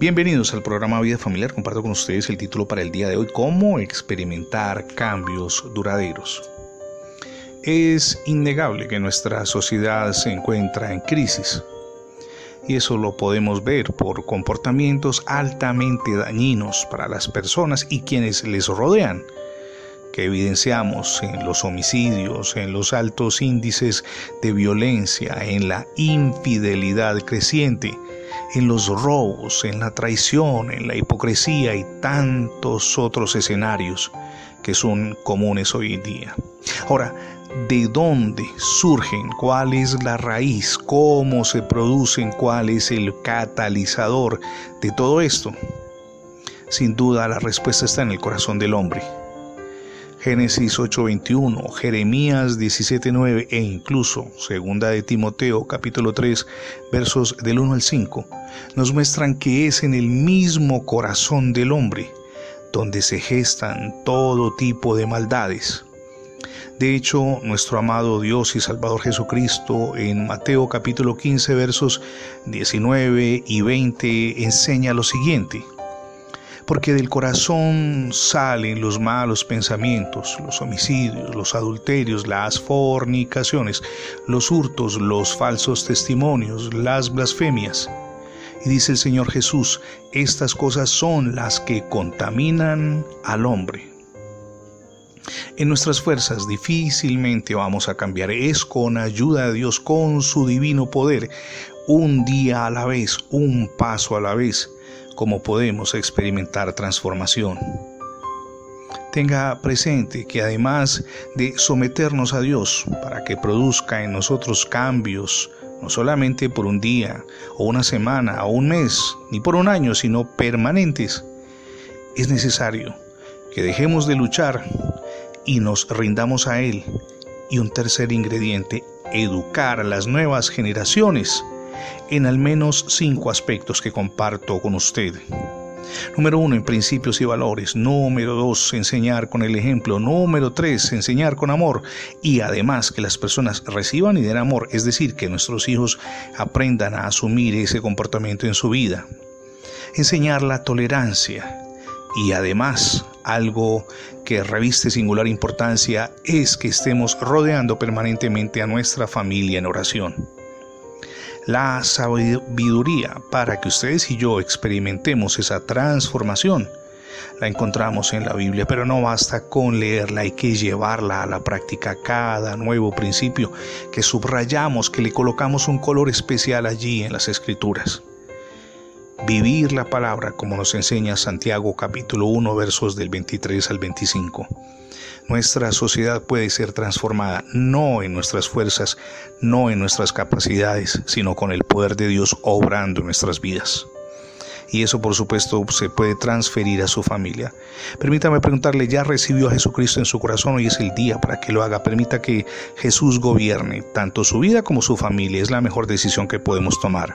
Bienvenidos al programa Vida Familiar. Comparto con ustedes el título para el día de hoy, cómo experimentar cambios duraderos. Es innegable que nuestra sociedad se encuentra en crisis y eso lo podemos ver por comportamientos altamente dañinos para las personas y quienes les rodean que evidenciamos en los homicidios, en los altos índices de violencia, en la infidelidad creciente, en los robos, en la traición, en la hipocresía y tantos otros escenarios que son comunes hoy en día. Ahora, ¿de dónde surgen? ¿Cuál es la raíz? ¿Cómo se producen? ¿Cuál es el catalizador de todo esto? Sin duda la respuesta está en el corazón del hombre. Génesis 8:21, Jeremías 17:9 e incluso Segunda de Timoteo capítulo 3 versos del 1 al 5 nos muestran que es en el mismo corazón del hombre donde se gestan todo tipo de maldades. De hecho, nuestro amado Dios y Salvador Jesucristo en Mateo capítulo 15 versos 19 y 20 enseña lo siguiente porque del corazón salen los malos pensamientos, los homicidios, los adulterios, las fornicaciones, los hurtos, los falsos testimonios, las blasfemias. Y dice el Señor Jesús, estas cosas son las que contaminan al hombre. En nuestras fuerzas difícilmente vamos a cambiar. Es con ayuda de Dios, con su divino poder, un día a la vez, un paso a la vez cómo podemos experimentar transformación. Tenga presente que además de someternos a Dios para que produzca en nosotros cambios, no solamente por un día o una semana o un mes, ni por un año, sino permanentes, es necesario que dejemos de luchar y nos rindamos a Él. Y un tercer ingrediente, educar a las nuevas generaciones en al menos cinco aspectos que comparto con usted. Número uno, en principios y valores. Número dos, enseñar con el ejemplo. Número tres, enseñar con amor. Y además que las personas reciban y den amor, es decir, que nuestros hijos aprendan a asumir ese comportamiento en su vida. Enseñar la tolerancia. Y además, algo que reviste singular importancia es que estemos rodeando permanentemente a nuestra familia en oración. La sabiduría para que ustedes y yo experimentemos esa transformación la encontramos en la Biblia, pero no basta con leerla, hay que llevarla a la práctica cada nuevo principio que subrayamos, que le colocamos un color especial allí en las escrituras. Vivir la palabra como nos enseña Santiago capítulo 1 versos del 23 al 25. Nuestra sociedad puede ser transformada no en nuestras fuerzas, no en nuestras capacidades, sino con el poder de Dios obrando en nuestras vidas. Y eso por supuesto se puede transferir a su familia. Permítame preguntarle, ¿ya recibió a Jesucristo en su corazón? Hoy es el día para que lo haga. Permita que Jesús gobierne tanto su vida como su familia. Es la mejor decisión que podemos tomar.